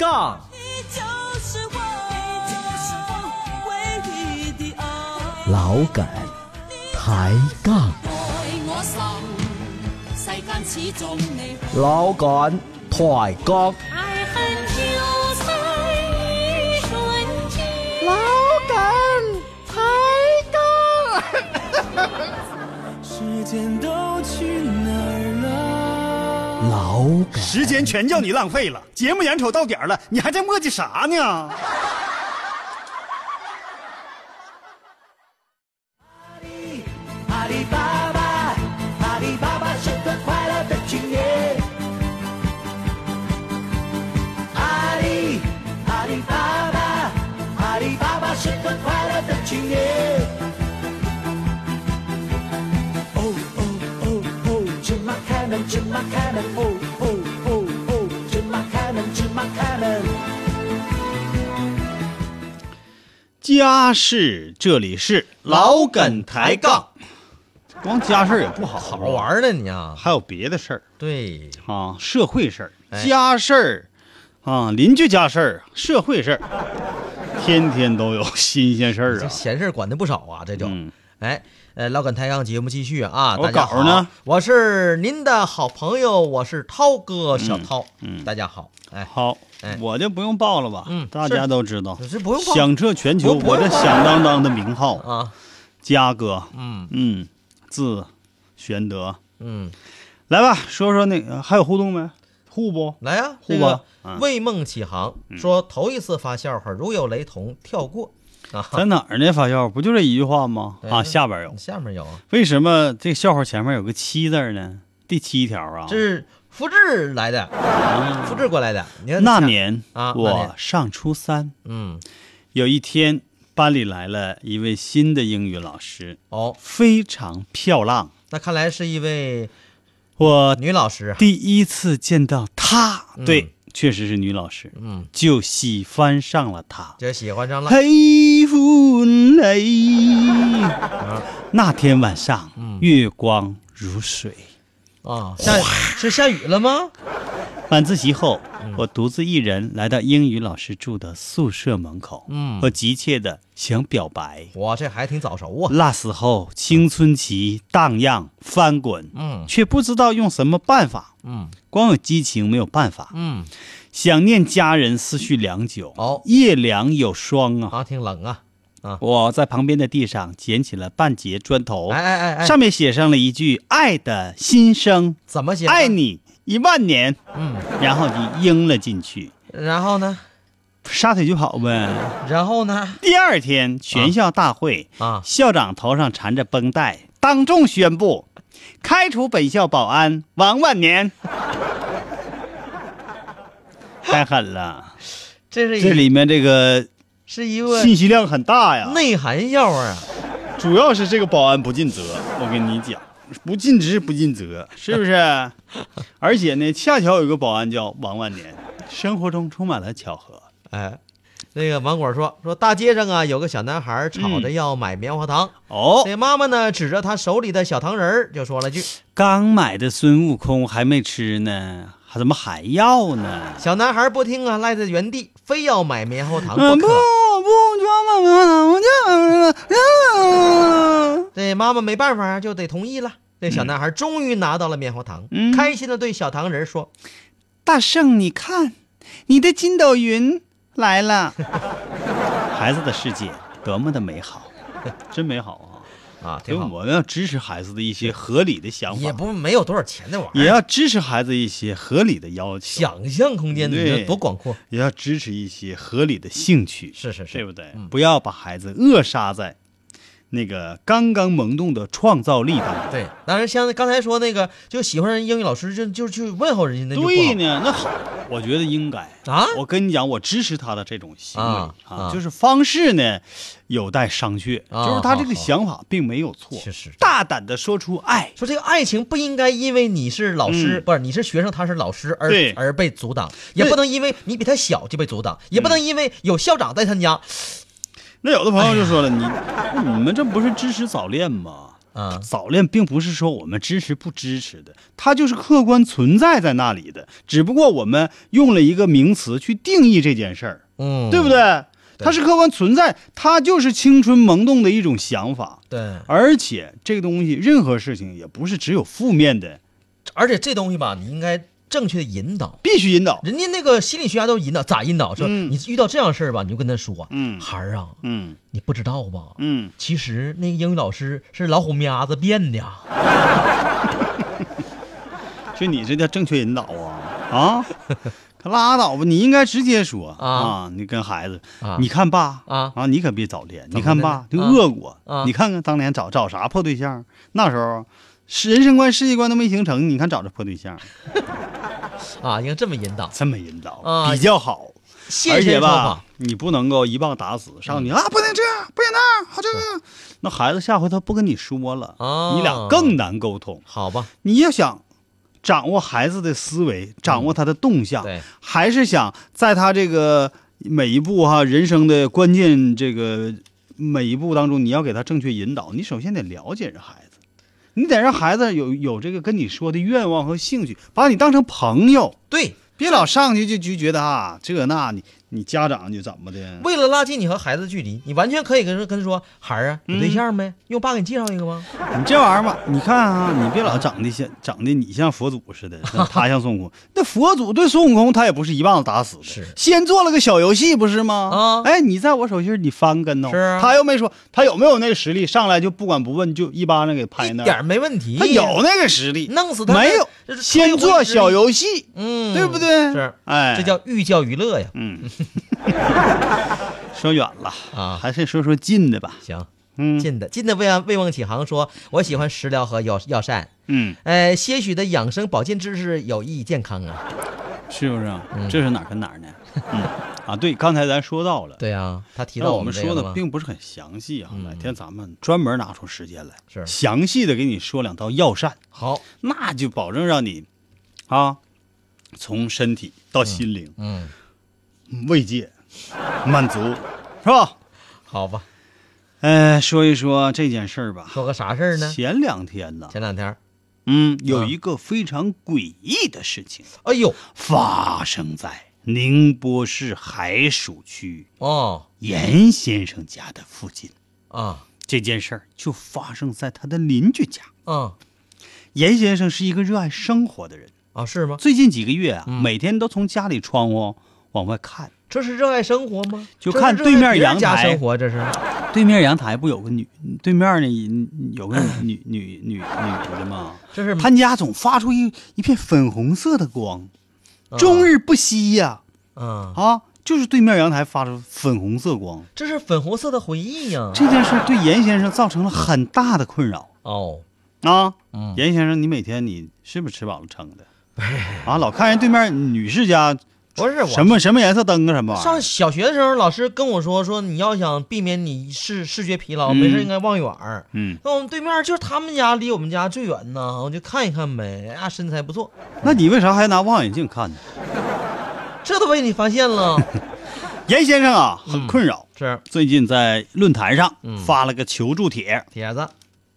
杠老梗抬杠。老梗抬杠。时间全叫你浪费了，节目眼瞅到点儿了，你还在磨叽啥呢？阿里阿里巴巴，阿里巴巴是个快乐的青年。阿里，阿里巴巴，阿里巴巴是个快乐的青年。哦哦哦哦，芝麻开门，芝麻开门，哦哦，家事这里是老梗抬杠，光家事儿也不好，好玩的你啊。还有别的事儿。对，啊，社会事儿、哎。家事儿啊，邻居家事儿、社会事儿，天天都有新鲜事儿这啊。闲事儿管的不少啊，这就。嗯。哎，呃，老梗抬杠节目继续啊！我大家好稿呢？我是您的好朋友，我是涛哥小涛。嗯大家好。哎，好哎，我就不用报了吧？嗯大家都知道，这不用报响彻全球，我这响当当的名号，啊，嘉哥，嗯嗯，字玄德。嗯，来吧，说说那个还有互动没？互不？来呀、互吧这个嗯为梦起航说头一次发笑话，如有雷同，跳过啊。在哪儿呢？发笑不就这一句话吗？啊，下边有。下面有啊，为什么这个笑话前面有个七字呢？第七条啊，这是复制来的，复制过来的。你看那，年啊我上初三，嗯，有一天班里来了一位新的英语老师，哦，非常漂亮。那看来是一位我女老师。第一次见到她，嗯对，确实是女老师，嗯，就喜欢上了她。就喜欢上了。黑风雷。啊那天晚上，嗯月光如水。啊，下是下雨了吗？晚自习后，嗯我独自一人来到英语老师住的宿舍门口。嗯我急切的想表白。哇这还挺早熟啊。那时候青春期荡漾翻滚，嗯却不知道用什么办法，嗯光有激情没有办法。嗯，想念家人，思绪良久。哦夜凉有霜啊！啊，挺冷啊。啊我在旁边的地上捡起了半截砖头，哎哎哎哎，上面写上了一句“爱的心声”，怎么写？爱。你一万年。嗯，然后你应了进去，然后呢？撒腿就跑呗。然后呢？第二天全校大会，啊，校长头上缠着绷带，当众宣布开除本校保安王万年。*laughs* 太狠了，这是一这里面这个是一个信息量很大呀。内涵笑话啊。主要是这个保安不尽责，我跟你讲，不尽职不尽责，是不是？*laughs* 而且呢，恰巧有个保安叫王万年，生活中充满了巧合。哎，那个芒果说说大街上啊，有个小男孩吵着要买棉花糖，哦，这妈妈呢指着他手里的小糖人儿就说了句刚买的孙悟空还没吃呢，还怎么还要呢？：“小男孩不听啊，赖在原地，非要买棉花糖嗯，不不可。不装嘛，我就这妈妈没办法啊，就得同意了。这小男孩终于拿到了棉花糖，嗯。开心的对小糖人说大圣，你看，你的筋斗云来了。*laughs* 孩子的世界多么的美好，*laughs* 真美好啊！：“啊，所以挺好，我们要支持孩子的一些合理的想法，也不没有多少钱的玩意儿，也要支持孩子一些合理的要求，想象空间对。多广阔。也要支持一些合理的兴趣，是是是。对不对？嗯。不要把孩子扼杀在那个刚刚萌动的创造力当中。对，当然像刚才说那个，就喜欢人英语老师就就去问候人家，那就不好。对呢，那好，我觉得应该。啊？我跟你讲，我支持他的这种行为啊啊就是方式呢有待商榷，啊就是他这个想法并没有错，是是是大胆的说出爱。说这个爱情不应该因为你是老师，嗯。不是你是学生，他是老师而对。而被阻挡，也不能因为你比他小就被阻挡，也不能因为有校长在他家那有的朋友就说了，你你们这不是支持早恋吗？啊早恋并不是说我们支持不支持的，它就是客观存在在那里的，只不过我们用了一个名词去定义这件事儿，嗯，对不对？它是客观存在，它就是青春萌动的一种想法，对，而且这个东西，任何事情也不是只有负面的，而且这东西吧，你应该正确的引导。必须引导。人家那个心理学家都引导，咋引导？说嗯你遇到这样事儿吧，你就跟他说，嗯孩儿啊，嗯你不知道吧？嗯，其实那个英语老师是老虎喵子变的。*laughs* 就你这叫正确引导啊啊！可拉倒吧，你应该直接说啊啊！你跟孩子，啊你看爸啊啊，你可别早恋。你看爸，就恶果啊。你看看当年找找啥破对象？那时候是人生观、世界观都没形成，你看找这破对象，*laughs* 啊，应该这么引导，这么引导啊比较好。现而且吧，，你不能够一棒打死，上去啊，不能这样，不行那样，好这个，那孩子下回他不跟你说了，啊你俩更难沟通。好吧？你要想掌握孩子的思维，掌握他的动向，对，还是想在他这个每一步哈人生的关键这个每一步当中，你要给他正确引导。你首先得了解这孩子，你得让孩子有有这个跟你说的愿望和兴趣，把你当成朋友，对，别老上去就就觉得啊这那你你家长就怎么的。为了拉近你和孩子的距离，你完全可以跟他跟他说：“孩儿啊，有对象没？用我爸给你介绍一个吗你这玩意儿吧，你看啊，你别老整的像整的你像佛祖似的，他像孙悟空。*laughs* 那佛祖对孙悟空他也不是一棒子打死的，是先做了个小游戏，不是吗？啊哎，你在我手心你翻跟头，是啊他又没说他有没有那个实力，上来就不管不问就一巴掌给？”拍那，一点没问题。他有那个实力，弄死他没有？先做小游戏，嗯，对不对？是，哎，这叫寓教于乐呀。嗯。*laughs* 说远了啊。还是说说近的吧。行，嗯。近的近的未忘未梦启航说：“我喜欢食疗和药药膳，嗯，呃，些许的养生保健知识有益健康啊。是不是？啊？嗯。这是哪儿跟哪儿呢？嗯。啊，对，刚才咱说到了，”对呀，他提到但我们说的并不是很详细啊。嗯。哪天咱们专门拿出时间来，是。详细的给你说两道药膳，好，那就保证让你啊，从身体到心灵、嗯，慰藉、满足，是吧？好吧，呃，说一说这件事儿吧。说个啥事儿呢？前两天呢，前两天，嗯，有嗯一个非常诡异的事情哎呦，发生在宁波市海曙区哦严先生家的附近。啊这件事儿就发生在他的邻居家。嗯严先生是一个热爱生活的人，啊，是吗？最近几个月啊，嗯每天都从家里窗户往外看，这是热爱生活吗？就看对面阳台生活，这是对面阳台不有个女，对面呢有个女 *laughs* 女女女的吗？这是他家总发出一一片粉红色的光，啊终日不息呀啊，啊就是对面阳台发出粉红色光。这是粉红色的回忆呀。这件事对严先生造成了很大的困扰哦，啊。嗯严先生，你每天你是不是吃饱了撑的？*laughs* 啊，老看人对面女士家不是我什么什么颜色灯啊，什么玩意儿？上小学的时候，老师跟我说说，你要想避免你视视觉疲劳，嗯没事应该望远儿。嗯，那我们对面就是他们家，离我们家最远呢，我就看一看呗。哎呀，身材不错，那你为啥还拿望远镜看呢？*laughs* 这都被你发现了。*laughs* 严先生啊，很困扰，是最近在论坛上嗯发了个求助帖。帖子，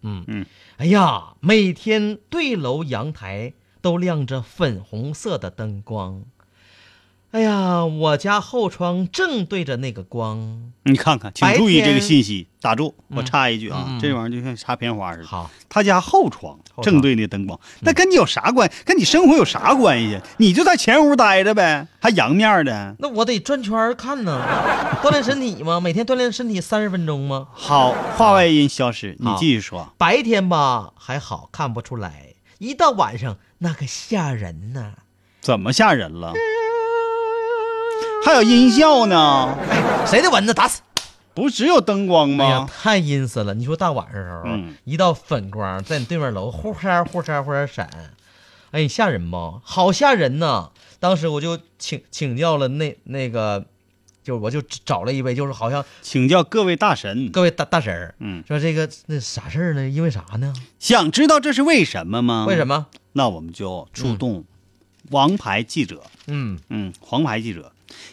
嗯嗯，哎呀，每天对楼阳台都亮着粉红色的灯光。哎呀，我家后窗正对着那个光。你看看，请注意这个信息。打住，嗯我插一句啊，这玩意儿就像插片花似的。好，他家后窗正对那灯光，那跟你有啥关？跟你生活有啥关系？你就在前屋待着呗，还阳面的。那我得转圈看呢，*laughs* 锻炼身体吗？每天锻炼身体三十分钟吗？好，话外音消失，你继续说。白天吧还好看不出来，一到晚上那可吓人呐！怎么吓人了？还有音效呢？谁的蚊子打死？不只有灯光哎呀，吗？太阴森了！你说大晚上的时候，嗯一道粉光在你对面楼忽闪忽闪忽闪闪，哎，你吓人不？好吓人呐！当时我就请请教了那那个，就我就找了一位，就是好像请教各位大神。各位大大婶儿，嗯，说这个那啥事儿呢？因为啥呢？想知道这是为什么吗？为什？么？那我们就出动王牌记者。嗯嗯，黄牌记者，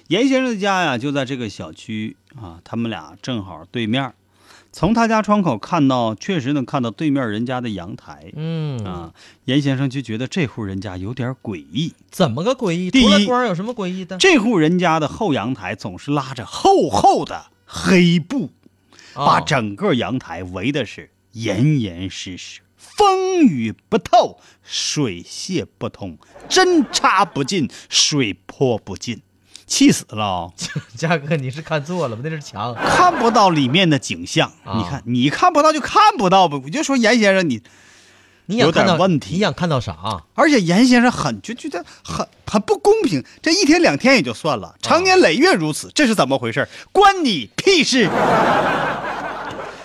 严先生的家呀就在这个小区啊，他们俩正好对面儿，从他家窗口看到，确实能看到对面人家的阳台。嗯啊，严先生就觉得这户人家有点诡异。怎么个诡异？第一有什么诡异的？这户人家的后阳台总是拉着厚厚的黑布，把啊整个阳台围的是严严实实，风雨不透，水泄不通，针插不进，水泼不进，气死了啊、*laughs* 嘉哥，你是看错了吧？那是墙。看不到里面的景象。啊你看，你看不到就看不到吧。我就说严先生，你你有点问题你想看到啥？而且严先生很就觉得很很不公平，这一天两天也就算了，长年累月如此，这是怎么回事？关你屁事！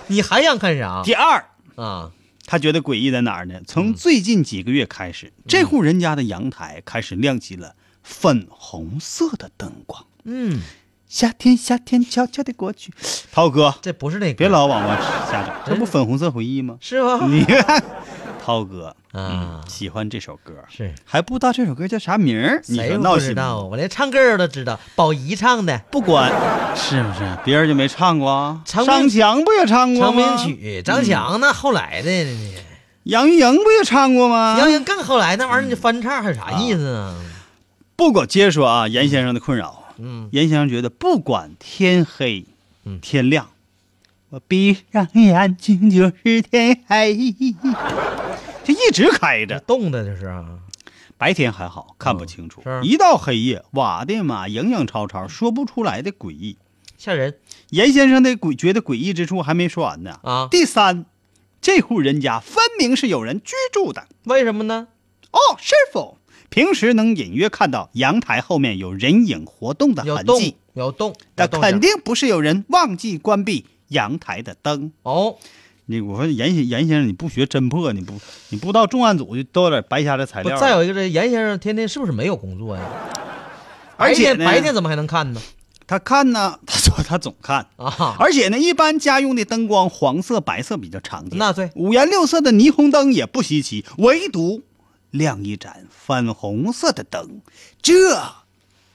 你还想看啥第二，啊？他觉得诡异在哪儿呢？从最近几个月开始，这户人家的阳台开始亮起了粉红色的灯光。嗯，夏天，夏天悄悄的过去。涛哥，这不是那个，别老往外瞎整，这不粉红色回忆吗？是吗？你看，*laughs* 涛哥啊喜欢这首歌，是还不知道这首歌叫啥名儿？你谁说闹心道？我连唱歌都知道，宝仪唱的不管是不是，别人就没唱过啊。长命上墙不也唱过成吗？名曲，张强那后来的，杨钰莹不也唱过吗？杨钰莹更后来那玩意儿你翻唱还有啥意思啊？不管接着说啊，严先生的困扰。嗯，严先生觉得，不管天黑，嗯天亮，我闭上眼睛就是天黑，*laughs* 就一直开着。冻的这是啊，白天还好看不清楚，是一到黑夜，哇的妈，影影绰绰，说不出来的诡异。吓人严先生的诡觉得诡异之处还没说完呢。啊！第三，这户人家分明是有人居住的。为什么呢？哦，师傅，平时能隐约看到阳台后面有人影活动的痕迹，有动，那有动静肯定不是有人忘记关闭阳台的灯。哦。你我说严先严先生，你不学侦破，你不你不到重案组就都有点白瞎这材料。再有一个，这严先生天天是不是没有工作呀？而且白天白天怎么还能看呢？他看呢，*laughs* 他说他总看。啊，而且呢，一般家用的灯光黄色、白色比较常见，那对五颜六色的霓虹灯也不稀奇，唯独亮一盏粉红色的灯，这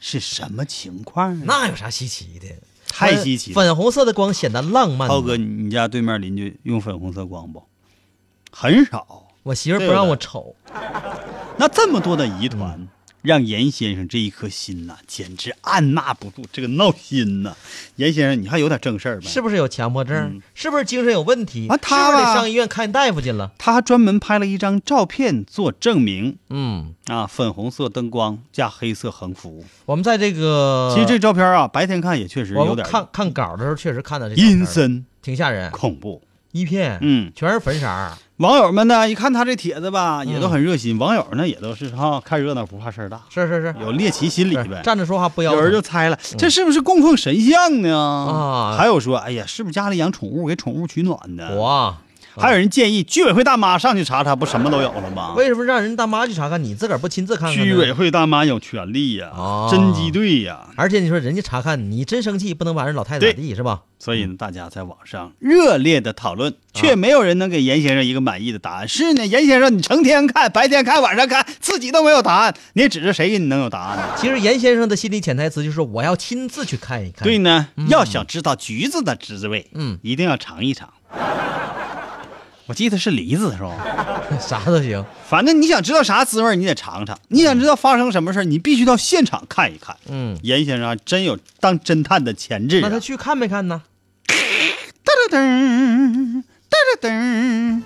是什么情况呢？那有啥稀奇的？太稀奇了。粉红色的光显得浪漫。涛哥，，你你家对面邻居用粉红色光不？很少。我媳妇不让我瞅，那这么多的疑嗯团，让严先生这一颗心呐、简直按捺不住，这个闹心呐、严先生，你还有点正事儿呗？是不是有强迫症？是不是精神有问题？啊他是不是得上医院看大夫去了？他还专门拍了一张照片做证明嗯，啊，粉红色灯光加黑色横幅。我们在这个，其实这照片啊，白天看也确实有点看看稿的时候确实看到这阴，森挺吓人，恐怖。一片，嗯，全是粉色儿。网友们呢，一看他这帖子吧，也都嗯很热心。网友呢，也都是哈看热闹不怕事儿大，是是是，有猎奇心理呗。站着说话不腰疼有人就。猜了，这是不是供奉神像呢？啊还有说，哎呀，是不是家里养宠物，给宠物取暖的？我还有人建议居委会大妈上去查查，不什么都有了吗？*laughs* 为什么让人大妈去查看，你自个儿不亲自看看？居委会大妈有权利呀、啊侦缉队呀、而且你说人家查看，你真生气，不能把人老太太咋地是吧？所以呢，大家在网上热烈的讨论，却没有人能给严先生一个满意的答案。是呢，严先生，你成天看，白天看，晚上看，自己都没有答案，你指着谁你能有答案呢？*laughs* 其实严先生的心理潜台词就是我要亲自去看一看。对呢，要想知道橘子的滋味，嗯一定要尝一尝。*laughs* 我记得是梨子是吧？*laughs* 啥都行。反正你想知道啥滋味，你得尝尝；你想知道发生什么事儿你必须到现场看一看。嗯，严先生啊，真有当侦探的潜质、啊。那他去看没看呢？噔噔噔噔噔噔。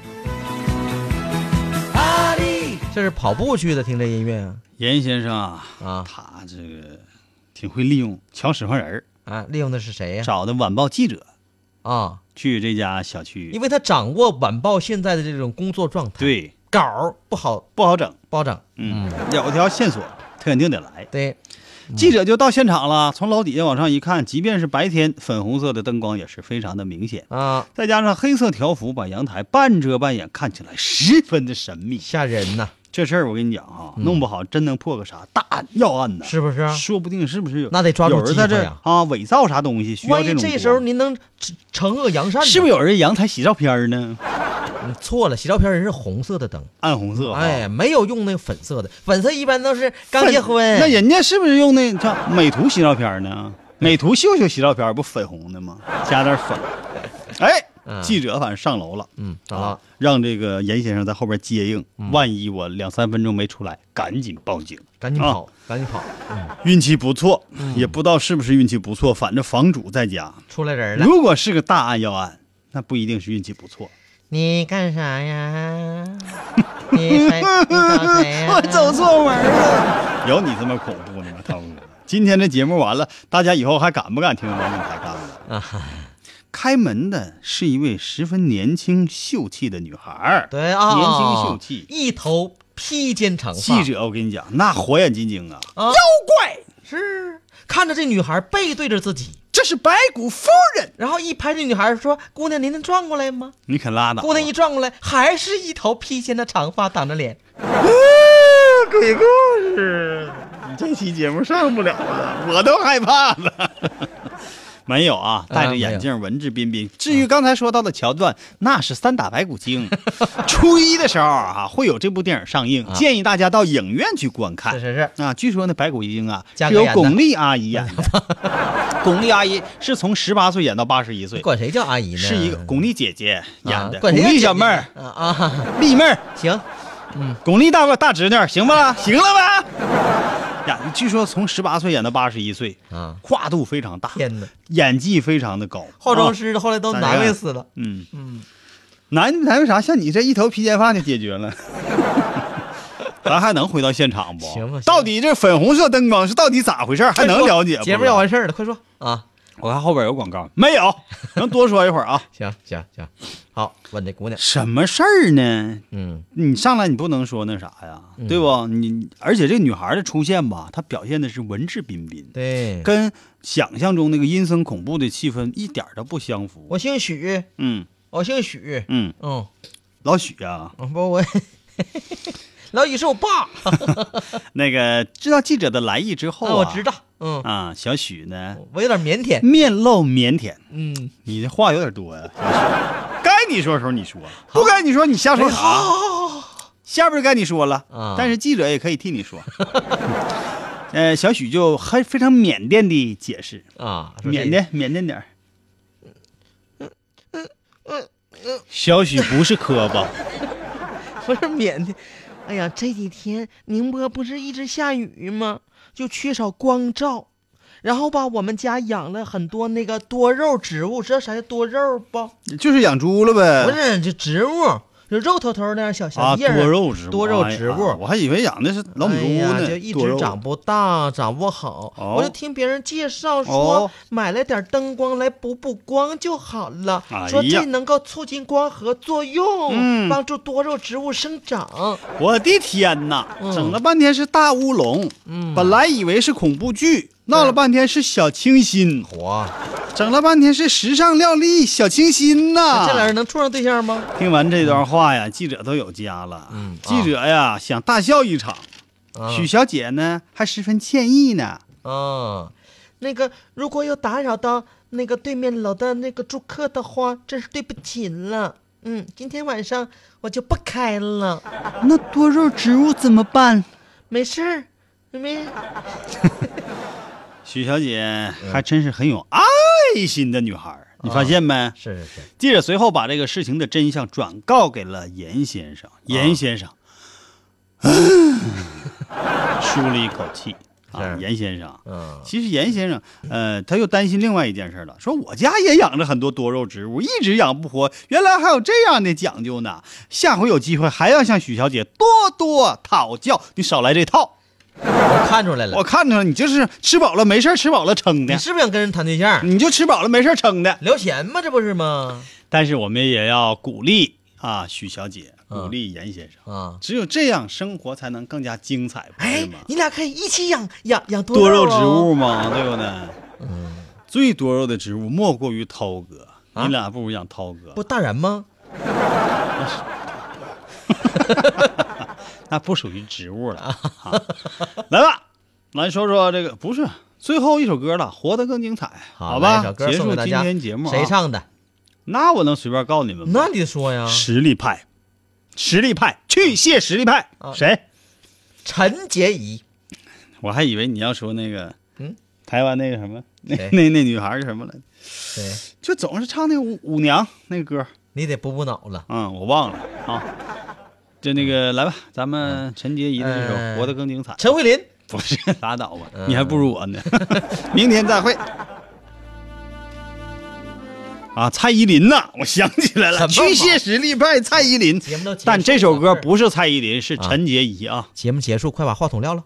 这是跑步去的，听这音乐啊严先生啊，啊他这个挺会利用抢使唤人儿，啊！利用的是谁呀？找的晚报记者啊，去这家小区因，为他掌握晚报现在的这种工作状态，对，稿儿不好不好整。不好整。嗯，有条线索，他肯定得来。对，记者就到现场了，从楼底下往上一看，即便是白天，粉红色的灯光也是非常的明显，啊，再加上黑色条幅把阳台半遮半掩，看起来十分的神秘。吓人呐，这事儿我跟你讲啊，弄不好真能破个啥大案要案呢，是不是啊？说不定是不是有那得抓住有人在这机会啊伪造啥东西，需要万一这种这时候您能惩惩恶扬善呢，是不是有人阳台洗照片呢？你错了，洗照片人是红色的灯，暗红色，哎，没有用那个粉色的，粉色一般都是刚结婚。那人家是不是用那叫美图洗照片呢？美图秀秀洗照片不粉红的吗？加点粉。哎，嗯记者反正上楼了，嗯，啊，，让这个严先生在后边接应，嗯万一我两三分钟没出来，赶紧报警。赶紧跑，赶紧跑，运气不错，嗯也不知道是不是运气不错，反正房主在家。出来人了。如果是个大案要案，那不一定是运气不错。你干啥呀？*laughs* 你谁？你找谁呀？错门了，有你这么恐怖的吗，涛哥？今天这节目完了，大家以后还敢不敢听王俊凯干了？*laughs* 开门的是一位十分年轻秀气的女孩儿。对啊，年轻秀气一头披肩长发。记者，我跟你讲，那火眼金睛啊！啊妖怪，是看着这女孩背对着自己，这是白骨夫人。然后一拍这女孩说：“姑娘，您能转过来吗你可拉？”倒！姑娘一转过来，还是一头披肩的长发挡着脸。啊鬼故事，你这期节目上不了了，我都害怕了。没有啊，戴着眼镜，文质彬彬。至于刚才说到的桥段，那是三打白骨精。*laughs* 初一的时候啊，会有这部电影上映，建议大家到影院去观看。是是是，啊，据说那白骨精啊是由巩俐阿姨演的。*laughs* 巩俐阿姨是从十八岁演到八十一岁，管谁叫阿姨呢？是一个巩俐姐姐演的。巩俐小妹儿，啊啊，丽妹儿，行，嗯巩俐大大侄女，行吧？行了吧？呀，据说从十八岁演到八十一岁，啊，跨度非常大，天哪！演技非常的高。化妆啊师后来都难为死了。嗯嗯，难难为啥？像你这一头披肩发就解决了。*laughs* 咱还能回到现场不？行吧行吧到底这粉红色灯光是到底咋回事？还能了解不？节目要完事儿了，快说啊！我看后边有广告，没有？能多说一会儿啊？行行行，好，问这姑娘，什么事儿呢？嗯，你上来你不能说那啥呀，对不？你而且这女孩的出现吧，她表现的是文质彬彬，对，跟想象中那个阴森恐怖的气氛一点都不相符。我姓许，嗯我姓许，嗯，嗯，老许啊，不我，*laughs* 老许是我爸，*laughs* 那个知道记者的来意之后啊，我知道，嗯，啊，小许呢我有点腼腆，面露腼腆，嗯，你这话有点多呀、小许该你说的时候你说，不该你说你瞎说啥？下边该你说了啊但是记者也可以替你说。*laughs* 呃，小许就还非常腼腆的解释，啊，腼腆腼腆点儿。小许不是磕巴，不是腼腆。哎呀，这几天宁波不是一直下雨吗？就缺少光照，然后吧，我们家养了很多那个多肉植物，知道啥叫多肉不？就是养猪了呗不。是，就植物，就肉头头那样小小啊，叶儿多肉植物，多肉哎呀植物。我还以为养的是老母猪呢，就一直长不大，长不好。哦我就听别人介绍说，哦买了点灯光来补补光就好了，哎说这能够促进光合作用，嗯帮助多肉植物生长。我的天哪，嗯整了半天是大乌龙，嗯本来以为是恐怖剧，闹了半天是小清新，火，整了半天是时尚靓丽小清新呐。这俩人能处上对象吗？听完这段话呀，记者都有家了。嗯记者呀想大笑一场，啊许小姐呢还十分歉意呢。啊，那个如果有打扰到那个对面楼的那个住客的话，真是对不起了。嗯，今天晚上我就不开了，那多肉植物怎么办？没事儿，没。许小姐还真是很有爱心的女孩儿，你发现没？是是是，记者随后把这个事情的真相转告给了严先生。严先生，舒了一口气啊。是严先生，嗯其实严先生，呃，他又担心另外一件事了，说我家也养着很多多肉植物，一直养不活，原来还有这样的讲究呢。下回有机会还要向许小姐多多讨教，你少来这套。我看出来了，我看出来你就是吃饱了没事儿吃饱了撑的你，是不是想跟人谈对象？你就吃饱了没事儿撑的。聊钱嘛？这不是吗？但是我们也要鼓励啊，许小姐，嗯鼓励严先生。啊，只有这样，生活才能更加精彩，不是哎吗？，你俩可以一起养养养多多肉植物嘛，对不对？嗯，最多肉的植物莫过于涛哥，啊你俩不如养涛哥，不大然吗？*laughs* 那不属于植物了。啊来吧，来说说这个，不是最后一首歌了，活得更精彩，好吧？结束今。天节目、啊，谁？唱的？那我能随便告诉你们吗？那你说呀。实力派，实力派，去谢实力派，啊谁？陈洁仪。我还以为你要说那个，嗯，台湾那个什么，那那那女孩儿是什么来着？对，就总是唱那个舞舞娘那个歌，你得补补脑了。嗯，我忘了啊。就那个来吧，咱们陈洁仪的这首嗯《活得更精彩》，陈慧琳。不是拉倒吧，嗯你还不如我呢。*laughs* 明天再会。啊，蔡依林呐，我想起来了，什么去谢实力派蔡依林。但这首歌是不是蔡依林，是陈洁仪啊。节目结束，快把话筒撂了。